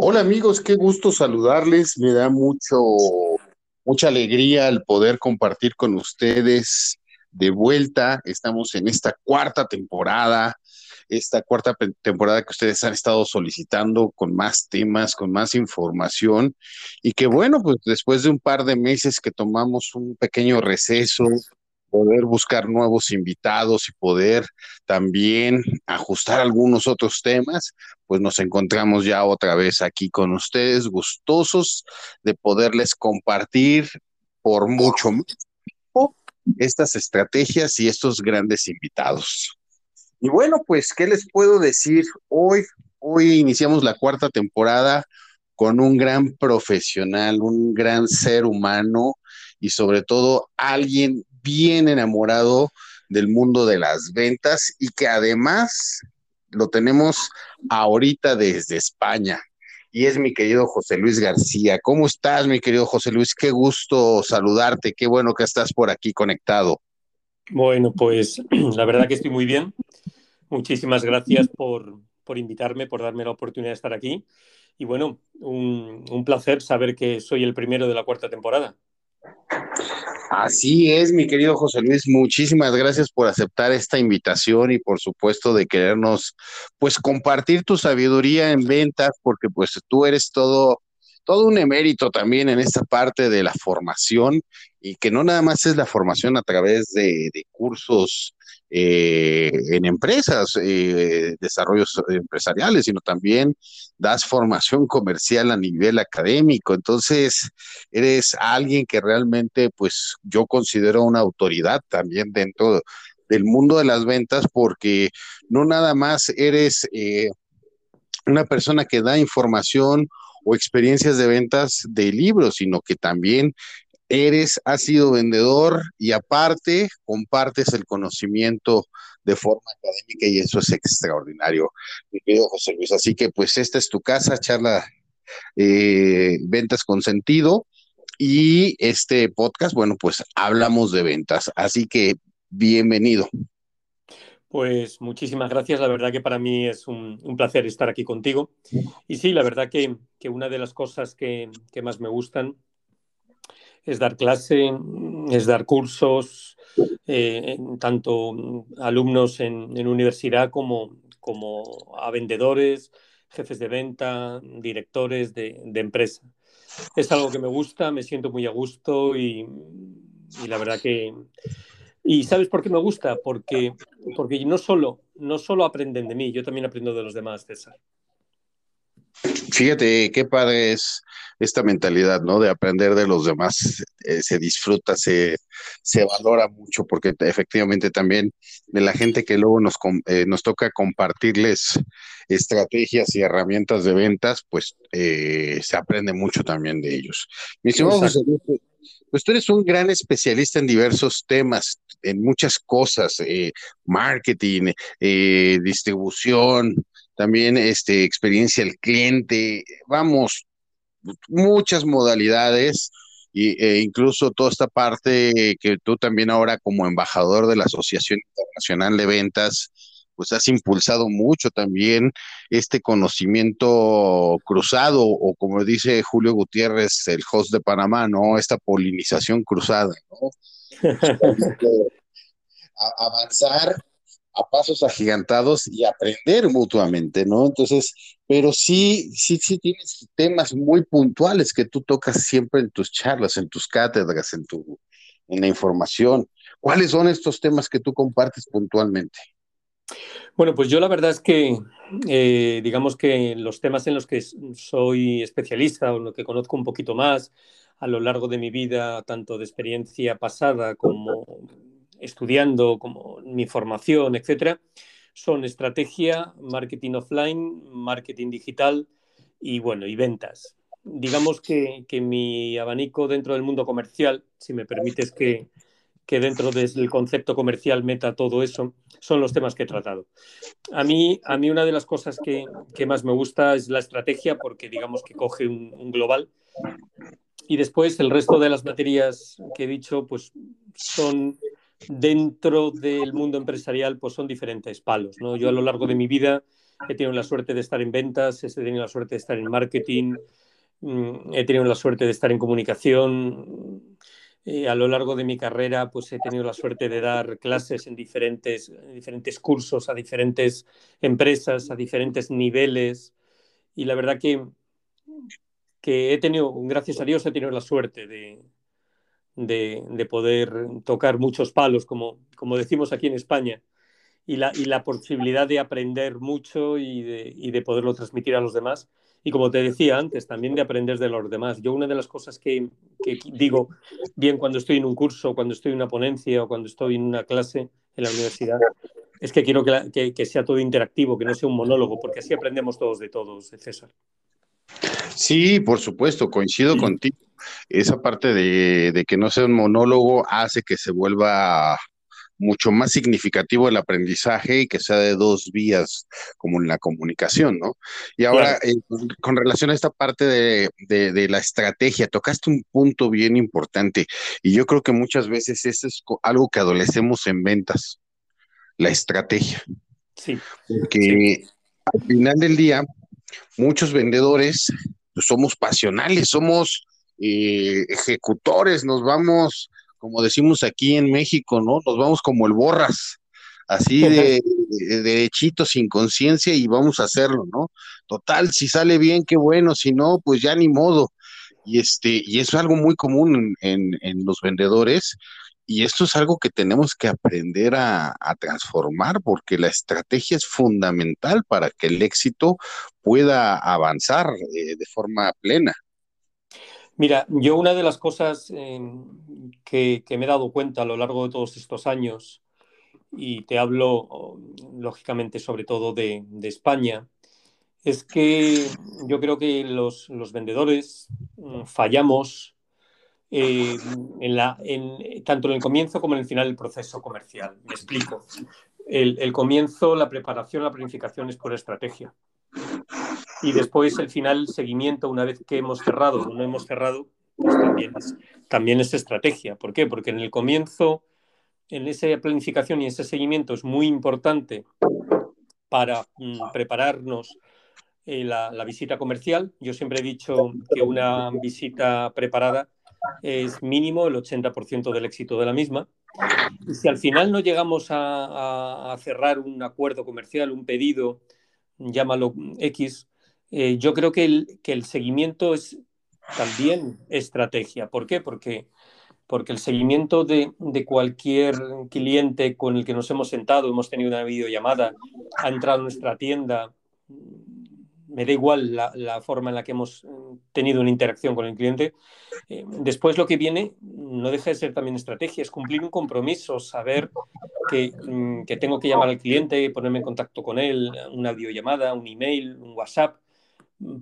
Hola amigos, qué gusto saludarles. Me da mucho, mucha alegría el poder compartir con ustedes de vuelta. Estamos en esta cuarta temporada, esta cuarta temporada que ustedes han estado solicitando con más temas, con más información y que bueno, pues después de un par de meses que tomamos un pequeño receso, poder buscar nuevos invitados y poder también ajustar algunos otros temas, pues nos encontramos ya otra vez aquí con ustedes, gustosos de poderles compartir por mucho tiempo estas estrategias y estos grandes invitados. Y bueno, pues, ¿qué les puedo decir? Hoy, hoy iniciamos la cuarta temporada con un gran profesional, un gran ser humano y sobre todo alguien bien enamorado del mundo de las ventas y que además lo tenemos ahorita desde España. Y es mi querido José Luis García. ¿Cómo estás, mi querido José Luis? Qué gusto saludarte. Qué bueno que estás por aquí conectado. Bueno, pues la verdad que estoy muy bien. Muchísimas gracias por, invitarme, por darme la oportunidad de estar aquí. Y bueno, un placer saber que soy el primero de la cuarta temporada. Así es, mi querido José Luis, muchísimas gracias por aceptar esta invitación y por supuesto de querernos pues compartir tu sabiduría en ventas porque pues tú eres todo todo un emérito también en esta parte de la formación y que no nada más es la formación a través de, de cursos eh, en empresas, eh, desarrollos empresariales, sino también das formación comercial a nivel académico. Entonces, eres alguien que realmente, pues, yo considero una autoridad también dentro del mundo de las ventas, porque no nada más eres eh, una persona que da información o experiencias de ventas de libros, sino que también eres, has sido vendedor y aparte compartes el conocimiento de forma académica y eso es extraordinario, mi querido José Luis. Así que pues esta es tu casa, charla eh, ventas con sentido y este podcast, bueno, pues hablamos de ventas. Así que bienvenido. Pues muchísimas gracias. La verdad que para mí es un, placer estar aquí contigo. Y sí, la verdad que, una de las cosas que, que más me gustan es dar clase, es dar cursos, eh, tanto alumnos en, universidad como, como, a vendedores, jefes de venta, directores de, empresa. Es algo que me gusta, me siento muy a gusto y, la verdad que... ¿Y sabes por qué me gusta? Porque, porque no, solo, no solo aprenden de mí, yo también aprendo de los demás, César. Fíjate qué padre es esta mentalidad, ¿no? De aprender de los demás, eh, se disfruta, se, se, valora mucho, porque efectivamente también de la gente que luego nos, eh, nos toca compartirles estrategias y herramientas de ventas, pues eh, se aprende mucho también de ellos. Mi pues tú eres un gran especialista en diversos temas, en muchas cosas, marketing, distribución, también este, experiencia del cliente, vamos, muchas modalidades e incluso toda esta parte que tú también ahora como embajador de la Asociación Internacional de Ventas, pues has impulsado mucho también este conocimiento cruzado o como dice Julio Gutiérrez, el host de Panamá, ¿no? Esta polinización cruzada, ¿no? avanzar a pasos agigantados y aprender mutuamente, ¿no? Entonces, pero sí, sí, sí tienes temas muy puntuales que tú tocas siempre en tus charlas, en tus cátedras, en tu, en la información. ¿Cuáles son estos temas que tú compartes puntualmente? Bueno, pues yo la verdad es que, eh, digamos que los temas en los que soy especialista o en lo que conozco un poquito más a lo largo de mi vida, tanto de experiencia pasada como estudiando, como mi formación, etcétera, son estrategia, marketing offline, marketing digital y bueno, y ventas. Digamos que, mi abanico dentro del mundo comercial, si me permites que, dentro del concepto comercial meta todo eso, son los temas que he tratado. A mí, a mí una de las cosas que, más me gusta es la estrategia porque digamos que coge un, un global y después el resto de las materias que he dicho pues son dentro del mundo empresarial pues son diferentes palos. ¿no? Yo a lo largo de mi vida he tenido la suerte de estar en ventas, he tenido la suerte de estar en marketing, mm, he tenido la suerte de estar en comunicación. Eh, a lo largo de mi carrera, pues he tenido la suerte de dar clases en diferentes, diferentes cursos, a diferentes empresas, a diferentes niveles. Y la verdad que, que he tenido, gracias a Dios, he tenido la suerte de, de, poder tocar muchos palos, como, como decimos aquí en España, y la, y la posibilidad de aprender mucho y de, y de, poderlo transmitir a los demás. Y como te decía antes, también de aprender de los demás. Yo una de las cosas que, que digo, bien cuando estoy en un curso, cuando estoy en una ponencia o cuando estoy en una clase en la universidad, es que quiero que, que, sea todo interactivo, que no sea un monólogo, porque así aprendemos todos de todos, César. Sí, por supuesto, coincido contigo esa parte de, que no sea un monólogo hace que se vuelva mucho más significativo el aprendizaje y que sea de dos vías, como en la comunicación, ¿no? Y ahora, eh, con relación a esta parte de, de, la estrategia, tocaste un punto bien importante y yo creo que muchas veces eso es algo que adolecemos en ventas, la estrategia. Sí. Porque al final del día, muchos vendedores pues, somos pasionales, somos eh, ejecutores, nos vamos, como decimos aquí en México, ¿no? Nos vamos como el borras, así de, derechito, sin conciencia, y vamos a hacerlo, ¿no? Total, si sale bien, qué bueno, si no, pues ya ni modo. Y este, y eso es algo muy común en, en, los vendedores, y esto es algo que tenemos que aprender a, transformar porque la estrategia es fundamental para que el éxito pueda avanzar eh, de forma plena. Mira, yo una de las cosas em, que, me he dado cuenta a lo largo de todos estos años, y te hablo lógicamente sobre todo de, España, es que yo creo que los, vendedores mm, fallamos eh, tanto en el comienzo como en el final del proceso comercial. Me explico. El comienzo, la preparación, la planificación es por estrategia. Y después el final, seguimiento, una vez que hemos cerrado o no hemos cerrado, pues también es, también es estrategia. ¿Por qué? Porque en el comienzo, en esa planificación y ese seguimiento es muy importante para mm, prepararnos eh, la, la, visita comercial. Yo siempre he dicho que una visita preparada es mínimo el 80% del éxito de la misma. Y si al final no llegamos a, a cerrar un acuerdo comercial, un pedido, llámalo X, eh, yo creo que el, que el seguimiento es también estrategia. ¿Por qué? Porque, porque el seguimiento de, de, cualquier cliente con el que nos hemos sentado, hemos tenido una videollamada, ha entrado a nuestra tienda, me da igual la, la, forma en la que hemos tenido una interacción con el cliente. Eh, después lo que viene no deja de ser también estrategia, es cumplir un compromiso, saber que, mm, que tengo que llamar al cliente, ponerme en contacto con él, una videollamada, un email, un WhatsApp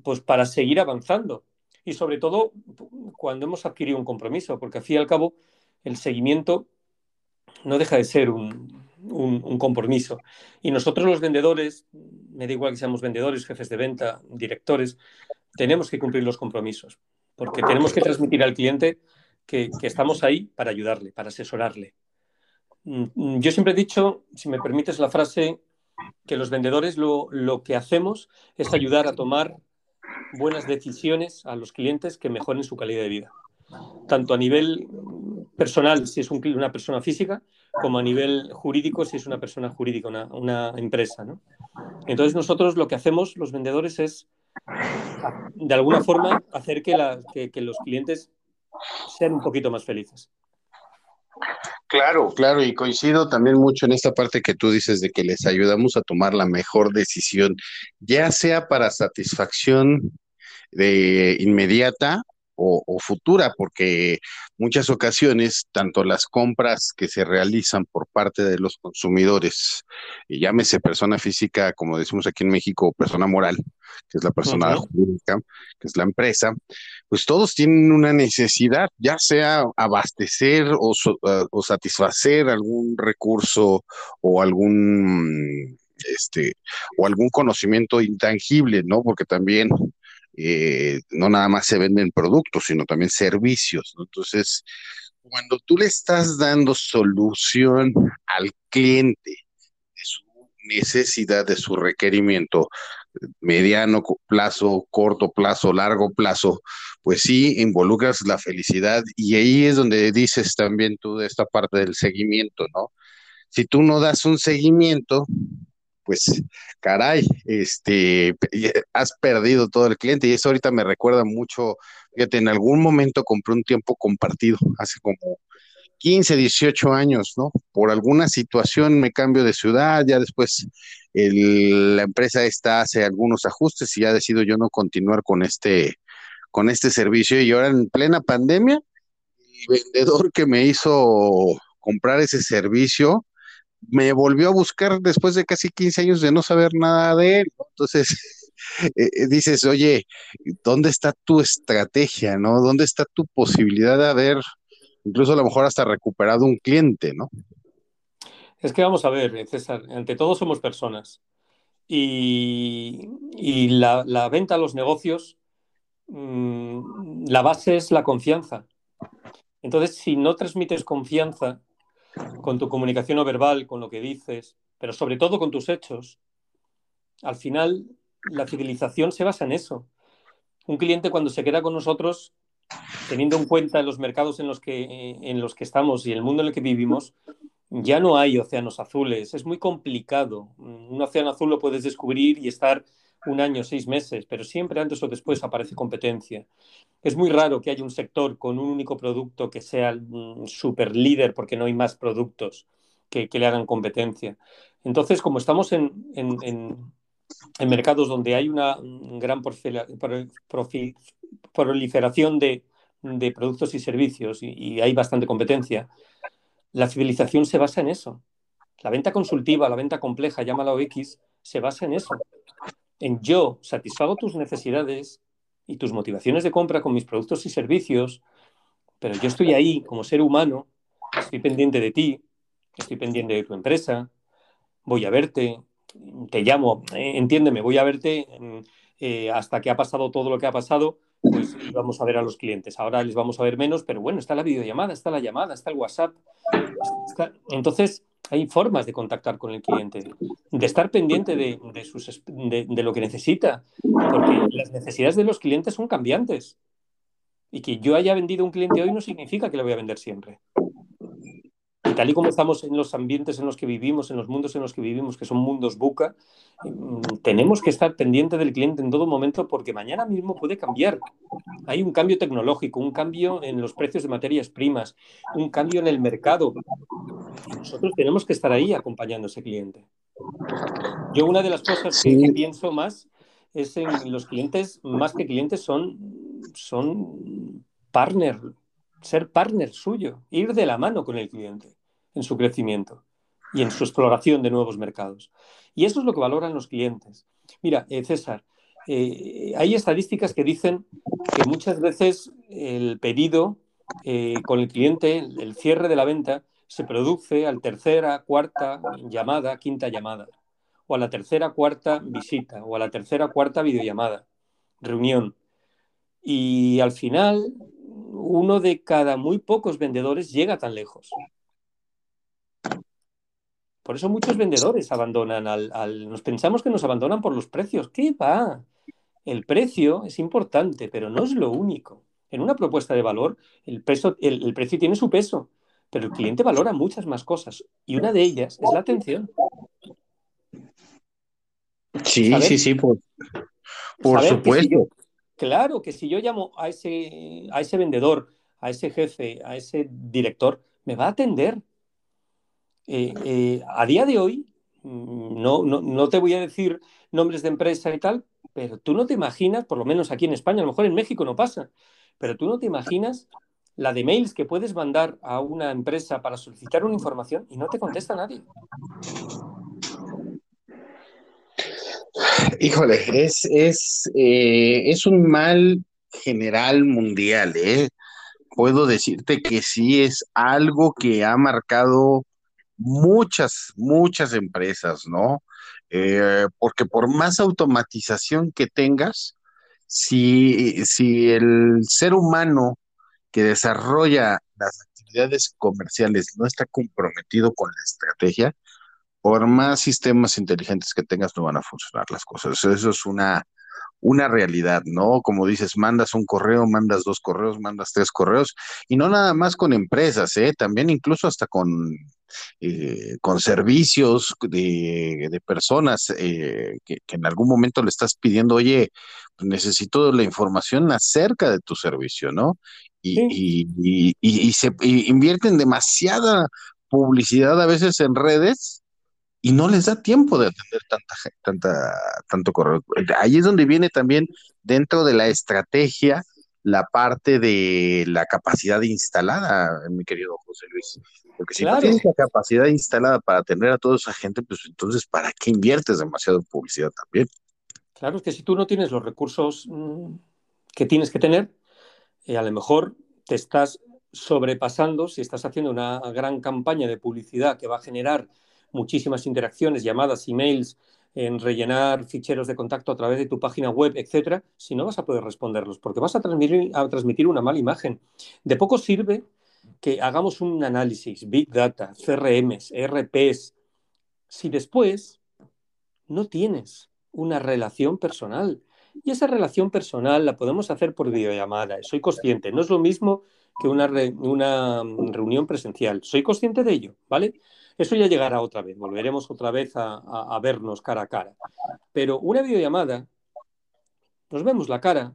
pues para seguir avanzando. Y sobre todo cuando hemos adquirido un compromiso, porque al fin y al cabo el seguimiento no deja de ser un, compromiso. Y nosotros los vendedores, me da igual que seamos vendedores, jefes de venta, directores, tenemos que cumplir los compromisos, porque tenemos que transmitir al cliente que, que estamos ahí para ayudarle, para asesorarle. Mm, yo siempre he dicho, si me permites la frase, que los vendedores lo, lo, que hacemos es ayudar a tomar buenas decisiones a los clientes que mejoren su calidad de vida, tanto a nivel personal si es un, una persona física, como a nivel jurídico si es una persona jurídica, una, una empresa. ¿no? Entonces nosotros lo que hacemos los vendedores es, de alguna forma, hacer que, los clientes sean un poquito más felices. Claro, claro, y coincido también mucho en esta parte que tú dices de que les ayudamos a tomar la mejor decisión, ya sea para satisfacción de inmediata o, futura, porque muchas ocasiones, tanto las compras que se realizan por parte de los consumidores, y llámese persona física, como decimos aquí en México, persona moral, que es la persona jurídica, que es la empresa, pues todos tienen una necesidad, ya sea abastecer o, eh, o satisfacer algún recurso o algún este, o algún conocimiento intangible, ¿no? Porque también eh, no nada más se venden productos, sino también servicios. Entonces, cuando tú le estás dando solución al cliente de su necesidad de su requerimiento, mediano plazo, corto plazo, largo plazo, pues sí involucras la felicidad y ahí es donde dices también tú de esta parte del seguimiento, ¿no? Si tú no das un seguimiento, pues caray, este, has perdido todo el cliente y eso ahorita me recuerda mucho, fíjate, en algún momento compré un tiempo compartido, hace como 15, 18 años, ¿no? Por alguna situación me cambio de ciudad, ya después la empresa está hace algunos ajustes y ya decido yo no continuar con este, con este servicio y ahora en plena pandemia, el vendedor que me hizo comprar ese servicio, me volvió a buscar después de casi 15 años de no saber nada de él. Entonces, eh, eh, dices, oye, ¿dónde está tu estrategia, no? ¿Dónde está tu posibilidad de haber, incluso a lo mejor hasta recuperado un cliente, no? Es que vamos a ver, César, ante todo somos personas. Y, la, venta a los negocios, mm, la base es la confianza. Entonces, si no transmites confianza, con tu comunicación no verbal, con lo que dices, pero sobre todo con tus hechos, al final la fidelización se basa en eso. Un cliente cuando se queda con nosotros, teniendo en cuenta los mercados en los que, en los que estamos y el mundo en el que vivimos, ya no hay océanos azules. Es muy complicado. Un océano azul lo puedes descubrir y estar un año, seis meses, pero siempre antes o después aparece competencia. Es muy raro que haya un sector con un único producto que sea un super líder porque no hay más productos que, le hagan competencia. Entonces, como estamos en, mercados donde hay una gran proliferación de, productos y servicios y hay bastante competencia, la civilización se basa en eso. La venta consultiva, la venta compleja, llámala OX, se basa en eso en yo satisfago tus necesidades y tus motivaciones de compra con mis productos y servicios, pero yo estoy ahí como ser humano, estoy pendiente de ti, estoy pendiente de tu empresa, voy a verte, te llamo, eh, entiéndeme, voy a verte eh, hasta que ha pasado todo lo que ha pasado, pues vamos a ver a los clientes. Ahora les vamos a ver menos, pero bueno, está la videollamada, está la llamada, está el WhatsApp. Entonces, hay formas de contactar con el cliente, de estar pendiente de, de, lo que necesita, porque las necesidades de los clientes son cambiantes. Y que yo haya vendido un cliente hoy no significa que lo voy a vender siempre. Tal y como estamos en los ambientes en los que vivimos, en los mundos en los que vivimos, que son mundos buca, mm, tenemos que estar pendiente del cliente en todo momento porque mañana mismo puede cambiar. Hay un cambio tecnológico, un cambio en los precios de materias primas, un cambio en el mercado. nosotros tenemos que estar ahí acompañando a ese cliente. Yo una de las cosas que, pienso más es en los clientes, más que clientes, son, son partner, ser partner suyo, ir de la mano con el cliente en su crecimiento y en su exploración de nuevos mercados. Y eso es lo que valoran los clientes. Mira, eh, César, eh, hay estadísticas que dicen que muchas veces el pedido eh, con el cliente, el cierre de la venta, se produce al tercera, cuarta llamada, quinta llamada, o a la tercera, cuarta visita, o a la tercera, cuarta videollamada, reunión. Y al final, uno de cada muy pocos vendedores llega tan lejos. Por eso muchos vendedores abandonan al, Nos pensamos que nos abandonan por los precios. ¿Qué va? El precio es importante, pero no es lo único. En una propuesta de valor, el, peso, el, precio tiene su peso, pero el cliente valora muchas más cosas. Y una de ellas es la atención. Sí, sí, sí, por, supuesto. claro que si yo llamo a ese, a ese vendedor, a ese jefe, a ese director, me va a atender eh, eh, a día de hoy, mm, no, no, te voy a decir nombres de empresa y tal, pero tú no te imaginas, por lo menos aquí en España, a lo mejor en México no pasa, pero tú no te imaginas la de mails que puedes mandar a una empresa para solicitar una información y no te contesta nadie. Híjole, es, es, eh, es un mal general mundial, Puedo decirte que sí es algo que ha marcado muchas, muchas empresas, ¿no? Eh, porque por más automatización que tengas, si, si el ser humano que desarrolla las actividades comerciales no está comprometido con la estrategia, por más sistemas inteligentes que tengas, no van a funcionar las cosas. Eso es una, una realidad, ¿no? Como dices, mandas un correo, mandas dos correos, mandas tres correos, y no nada más con empresas, ¿eh? También incluso hasta con, eh, con servicios de, de personas eh, que, que, en algún momento le estás pidiendo, oye, necesito la información acerca de tu servicio, ¿no? Y, sí. y, y, y se invierten demasiada publicidad a veces en redes y no les da tiempo de atender tanta, tanta, tanto correo. Ahí es donde viene también dentro de la estrategia la parte de la capacidad instalada, mi querido José Luis. Porque si claro. no tienes la capacidad instalada para atender a toda esa gente, pues entonces, ¿para qué inviertes demasiado en publicidad también? Claro, es que si tú no tienes los recursos que tienes que tener, eh, a lo mejor te estás sobrepasando si estás haciendo una gran campaña de publicidad que va a generar muchísimas interacciones, llamadas, emails, en rellenar ficheros de contacto a través de tu página web, etcétera, si no vas a poder responderlos, porque vas a transmitir, una mala imagen. De poco sirve que hagamos un análisis, Big Data, CRMs, ERPs, si después no tienes una relación personal. Y esa relación personal la podemos hacer por videollamada, soy consciente, no es lo mismo que una reunión presencial, soy consciente de ello, ¿vale? Eso ya llegará otra vez, volveremos otra vez a, vernos cara a cara. Pero una videollamada, nos vemos la cara,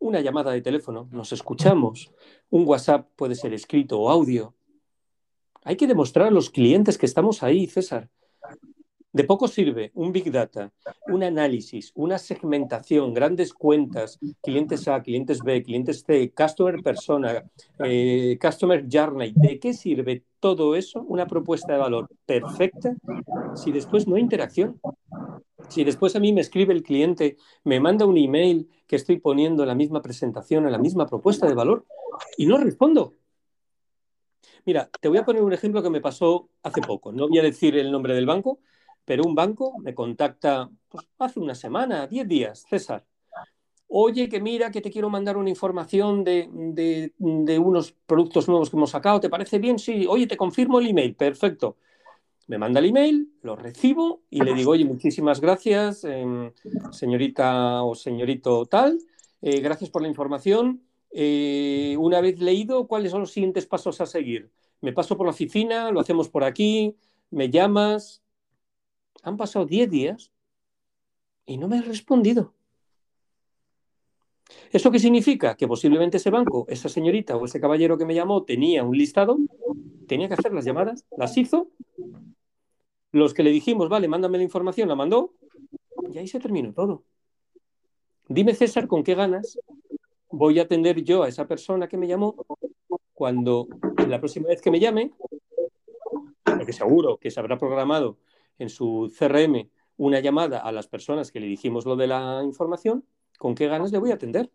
una llamada de teléfono, nos escuchamos, un WhatsApp puede ser escrito o audio. Hay que demostrar a los clientes que estamos ahí, César. De poco sirve un Big Data, un análisis, una segmentación, grandes cuentas, clientes A, clientes B, clientes C, Customer Persona, eh, Customer Journey. ¿De qué sirve todo eso, una propuesta de valor perfecta, si después no hay interacción? Si después a mí me escribe el cliente, me manda un email que estoy poniendo en la misma presentación, en la misma propuesta de valor, y no respondo. Mira, te voy a poner un ejemplo que me pasó hace poco. No voy a decir el nombre del banco, pero un banco me contacta pues, hace una semana, 10 días, César. Oye, que mira, que te quiero mandar una información de, de, unos productos nuevos que hemos sacado. ¿Te parece bien? Sí. Oye, te confirmo el email. Perfecto. Me manda el email, lo recibo y le digo, oye, muchísimas gracias, eh, señorita o señorito tal. Eh, gracias por la información. Eh, una vez leído, ¿cuáles son los siguientes pasos a seguir? Me paso por la oficina, lo hacemos por aquí, me llamas, han pasado 10 días y no me has respondido. ¿Eso qué significa? Que posiblemente ese banco, esa señorita o ese caballero que me llamó tenía un listado, tenía que hacer las llamadas, las hizo. Los que le dijimos, vale, mándame la información, la mandó y ahí se terminó todo. Dime, César, ¿con qué ganas voy a atender yo a esa persona que me llamó cuando la próxima vez que me llame, porque seguro que se habrá programado en su CRM una llamada a las personas que le dijimos lo de la información, ¿con qué ganas le voy a atender?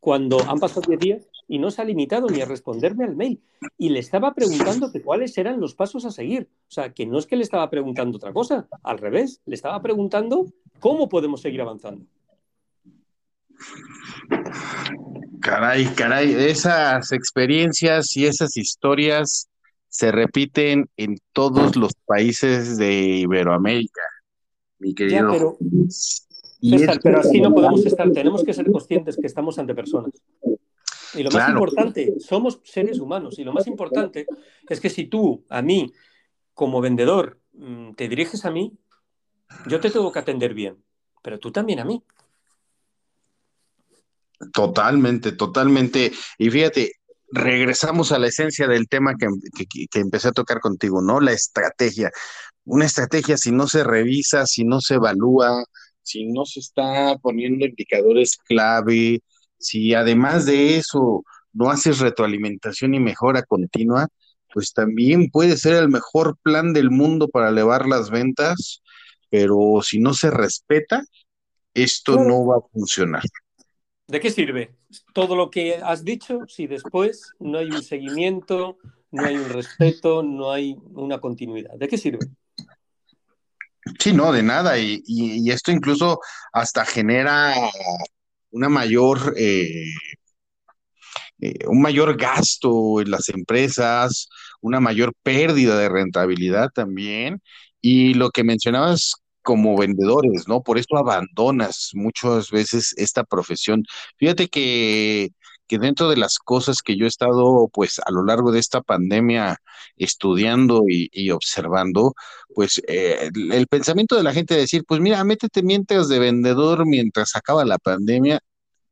Cuando han pasado 10 días y no se ha limitado ni a responderme al mail. Y le estaba preguntando que cuáles eran los pasos a seguir. O sea, que no es que le estaba preguntando otra cosa, al revés, le estaba preguntando cómo podemos seguir avanzando. Caray, caray, esas experiencias y esas historias se repiten en todos los países de Iberoamérica, mi querido. Ya, pero, César, pero así no podemos estar, tenemos que ser conscientes que estamos ante personas. Y lo claro. más importante, somos seres humanos, y lo más importante es que si tú, a mí, como vendedor, mm, te diriges a mí, yo te tengo que atender bien, pero tú también a mí. Totalmente, totalmente. Y fíjate, regresamos a la esencia del tema que, que, que, empecé a tocar contigo, ¿no? La estrategia. Una estrategia, si no se revisa, si no se evalúa, si no se está poniendo indicadores clave, si además de eso no haces retroalimentación y mejora continua, pues también puede ser el mejor plan del mundo para elevar las ventas, pero si no se respeta, esto no va a funcionar. ¿De qué sirve todo lo que has dicho si después no hay un seguimiento, no hay un respeto, no hay una continuidad? ¿De qué sirve? Sí, no, de nada. Y, esto incluso hasta genera una mayor, eh, eh, un mayor gasto en las empresas, una mayor pérdida de rentabilidad también. Y lo que mencionabas como vendedores, ¿no? Por eso abandonas muchas veces esta profesión. Fíjate que, que dentro de las cosas que yo he estado, pues, a lo largo de esta pandemia estudiando y, observando, pues, eh, el, el, pensamiento de la gente de decir, pues, mira, métete mientras de vendedor mientras acaba la pandemia,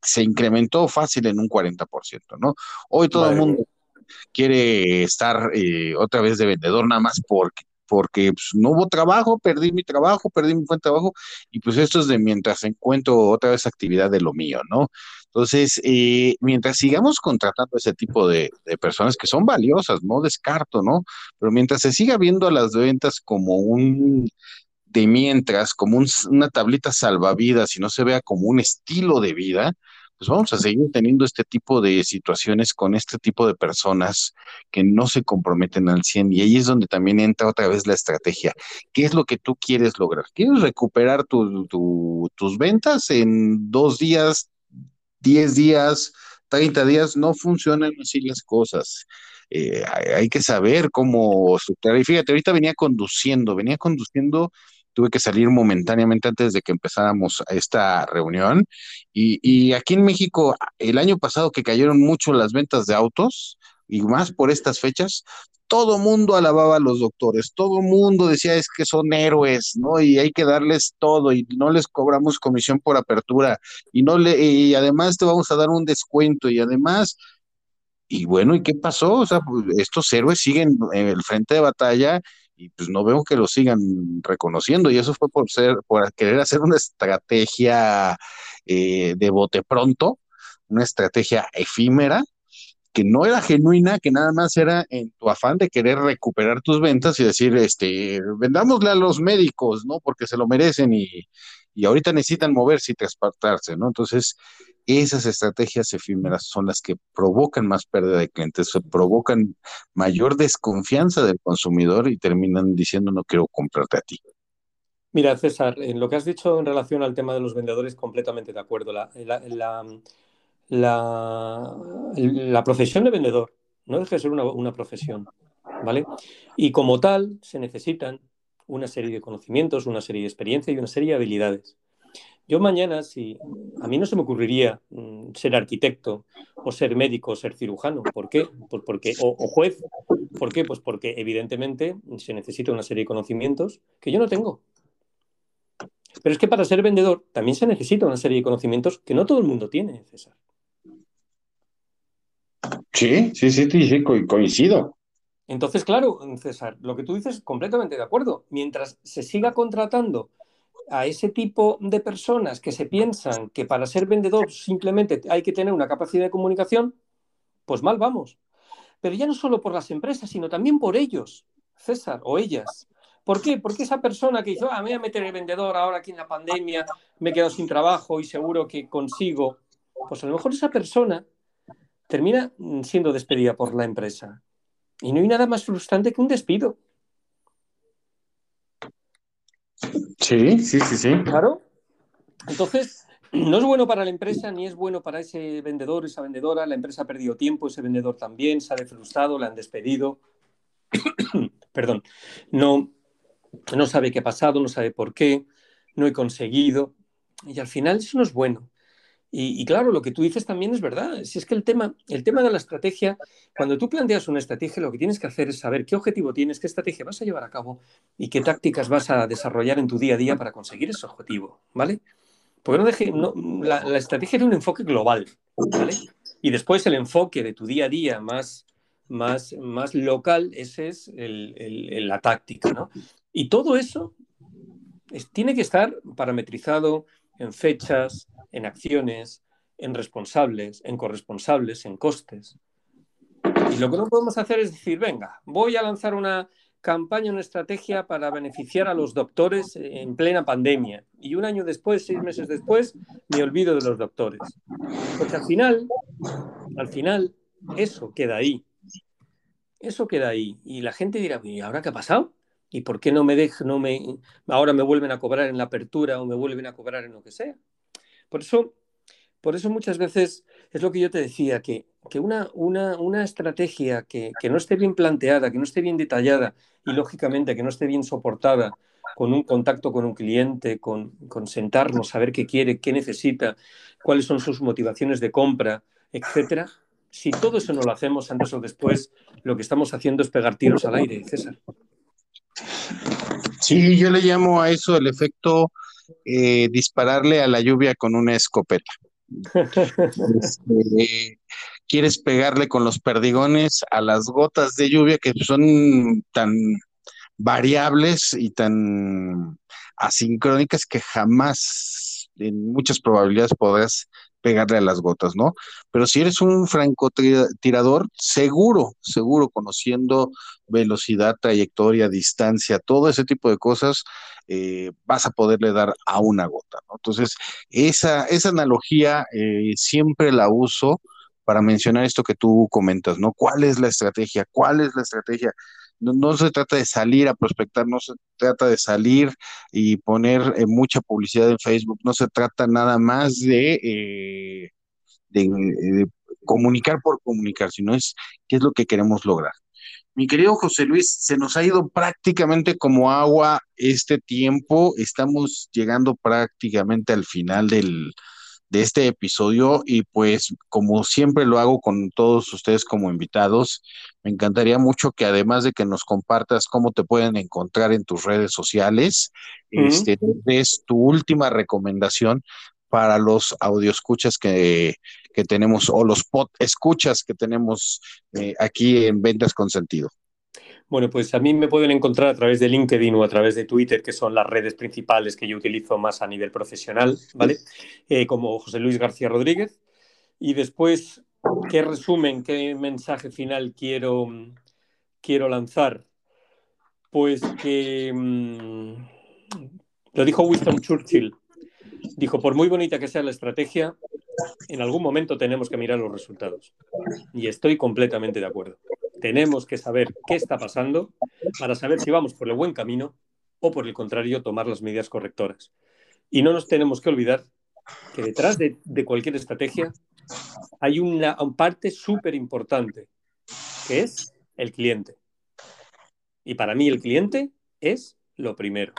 se incrementó fácil en un 40%, ¿no? Hoy todo el mundo quiere estar eh, otra vez de vendedor nada más porque porque pues, no hubo trabajo, perdí mi trabajo, perdí mi buen trabajo, y pues esto es de mientras encuentro otra vez actividad de lo mío, ¿no? Entonces, eh, mientras sigamos contratando ese tipo de, personas que son valiosas, no descarto, ¿no? Pero mientras se siga viendo a las ventas como un de mientras, como una tablita salvavidas y no se vea como un estilo de vida, pues vamos a seguir teniendo este tipo de situaciones con este tipo de personas que no se comprometen al 100 y ahí es donde también entra otra vez la estrategia. ¿Qué es lo que tú quieres lograr? ¿Quieres recuperar tus ventas en dos días, diez días, treinta días? No funcionan así las cosas. Eh, hay que saber cómo fíjate, ahorita venía conduciendo, venía conduciendo tuve que salir momentáneamente antes de que empezáramos esta reunión. Y, aquí en México, el año pasado que cayeron mucho las ventas de autos, y más por estas fechas, todo mundo alababa a los doctores, todo mundo decía es que son héroes, ¿no? Y hay que darles todo y no les cobramos comisión por apertura y no le y además te vamos a dar un descuento y además y bueno, ¿y qué pasó? O sea, pues, estos héroes siguen en el frente de batalla y pues no veo que lo sigan reconociendo y eso fue por ser, por querer hacer una estrategia eh, de bote pronto, una estrategia efímera que no era genuina, que nada más era en tu afán de querer recuperar tus ventas y decir, este, vendámosle a los médicos, ¿no? Porque se lo merecen y, y ahorita necesitan moverse y transportarse, ¿no? Entonces, esas estrategias efímeras son las que provocan más pérdida de clientes, provocan mayor desconfianza del consumidor y terminan diciendo no quiero comprarte a ti. Mira, César, en lo que has dicho en relación al tema de los vendedores, completamente de acuerdo. La, la, profesión de vendedor no deja de ser una, una profesión, ¿vale? Y como tal, se necesitan una serie de conocimientos, una serie de experiencia y una serie de habilidades. Yo mañana, si a mí no se me ocurriría mm, ser arquitecto o ser médico o ser cirujano, ¿por qué? Pues porque, o, juez, ¿por qué? Pues porque evidentemente se necesita una serie de conocimientos que yo no tengo. Pero es que para ser vendedor también se necesita una serie de conocimientos que no todo el mundo tiene, César. Sí, sí, sí, sí, coincido. Entonces, claro, César, lo que tú dices, completamente de acuerdo. Mientras se siga contratando a ese tipo de personas que se piensan que para ser vendedor simplemente hay que tener una capacidad de comunicación, pues mal vamos. Pero ya no solo por las empresas, sino también por ellos, César, o ellas. ¿Por qué? Porque esa persona que dice, ah, me voy a meter el vendedor ahora aquí en la pandemia, me he quedado sin trabajo y seguro que consigo, pues a lo mejor esa persona termina siendo despedida por la empresa. Y no hay nada más frustrante que un despido. Sí, sí, sí, sí. Claro. Entonces, no es bueno para la empresa ni es bueno para ese vendedor, esa vendedora. La empresa ha perdido tiempo, ese vendedor también, sale frustrado, le han despedido. Perdón. No, no sabe qué ha pasado, no sabe por qué, no he conseguido. Y al final eso no es bueno. Y, claro, lo que tú dices también es verdad. Si es que el tema, el tema de la estrategia, cuando tú planteas una estrategia, lo que tienes que hacer es saber qué objetivo tienes, qué estrategia vas a llevar a cabo y qué tácticas vas a desarrollar en tu día a día para conseguir ese objetivo, ¿vale? Porque no deje, la, estrategia tiene un enfoque global, ¿vale? Y después el enfoque de tu día a día más, más, más local, ese es la táctica, ¿no? Y todo eso tiene que estar parametrizado en fechas, en acciones, en responsables, en corresponsables, en costes. Y lo que no podemos hacer es decir, venga, voy a lanzar una campaña, una estrategia para beneficiar a los doctores en plena pandemia. Y un año después, seis meses después, me olvido de los doctores. Porque al final, al final, eso queda ahí. Eso queda ahí. Y la gente dirá, ¿y ahora qué ha pasado? ¿Y por qué no me dejan, no me, ahora me vuelven a cobrar en la apertura o me vuelven a cobrar en lo que sea? Por eso, por eso muchas veces es lo que yo te decía, que que una, una, una estrategia que, que, no esté bien planteada, que no esté bien detallada y lógicamente que no esté bien soportada con un contacto con un cliente, con, con sentarnos, saber qué quiere, qué necesita, cuáles son sus motivaciones de compra, etcétera. Si todo eso no lo hacemos antes o después, lo que estamos haciendo es pegar tiros al aire, César. Sí, yo le llamo a eso el efecto eh, dispararle a la lluvia con una escopeta. este, quieres pegarle con los perdigones a las gotas de lluvia que son tan variables y tan asincrónicas que jamás en muchas probabilidades podrás pegarle a las gotas, ¿no? Pero si eres un francotirador, seguro, seguro, conociendo velocidad, trayectoria, distancia, todo ese tipo de cosas, eh, vas a poderle dar a una gota, ¿no? Entonces, esa, esa analogía eh, siempre la uso para mencionar esto que tú comentas, ¿no? ¿Cuál es la estrategia? ¿Cuál es la estrategia? No, se trata de salir a prospectar, no se trata de salir y poner eh, mucha publicidad en Facebook, no se trata nada más de, de, comunicar por comunicar, sino es qué es lo que queremos lograr. Mi querido José Luis, se nos ha ido prácticamente como agua este tiempo, estamos llegando prácticamente al final del, de este episodio y pues como siempre lo hago con todos ustedes como invitados, me encantaría mucho que además de que nos compartas cómo te pueden encontrar en tus redes sociales, este, des tu última recomendación para los audioscuchas que, que tenemos o los pod escuchas que tenemos eh, aquí en Ventas con Sentido. Bueno, pues a mí me pueden encontrar a través de LinkedIn o a través de Twitter, que son las redes principales que yo utilizo más a nivel profesional, ¿vale? Eh, como José Luis García Rodríguez. Y después, ¿qué resumen, qué mensaje final quiero, quiero lanzar? Pues que mm, lo dijo Winston Churchill. Dijo, por muy bonita que sea la estrategia, en algún momento tenemos que mirar los resultados. Y estoy completamente de acuerdo. Tenemos que saber qué está pasando para saber si vamos por el buen camino o por el contrario tomar las medidas correctoras. Y no nos tenemos que olvidar que detrás de, cualquier estrategia hay una, parte súper importante, que es el cliente. Y para mí el cliente es lo primero.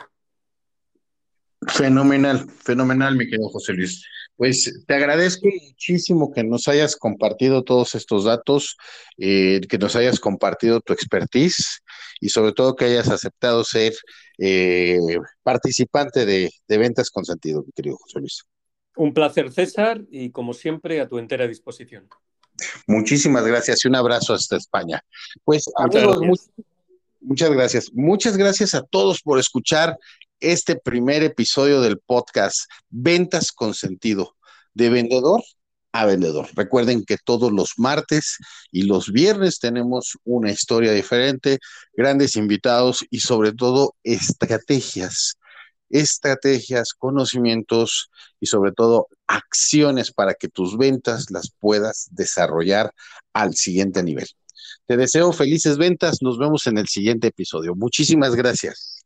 Fenomenal, fenomenal, mi querido José Luis. Pues te agradezco muchísimo que nos hayas compartido todos estos datos, eh, que nos hayas compartido tu expertise y sobre todo que hayas aceptado ser eh, participante de, de, Ventas con Sentido, mi querido José Luis. Un placer, César, y como siempre, a tu entera disposición. Muchísimas gracias y un abrazo hasta España. Pues amigos, muchas gracias. Muchas gracias a todos por escuchar este primer episodio del podcast Ventas con Sentido, de vendedor a vendedor. Recuerden que todos los martes y los viernes tenemos una historia diferente, grandes invitados y sobre todo estrategias, estrategias, conocimientos y sobre todo acciones para que tus ventas las puedas desarrollar al siguiente nivel. Te deseo felices ventas, nos vemos en el siguiente episodio. Muchísimas gracias.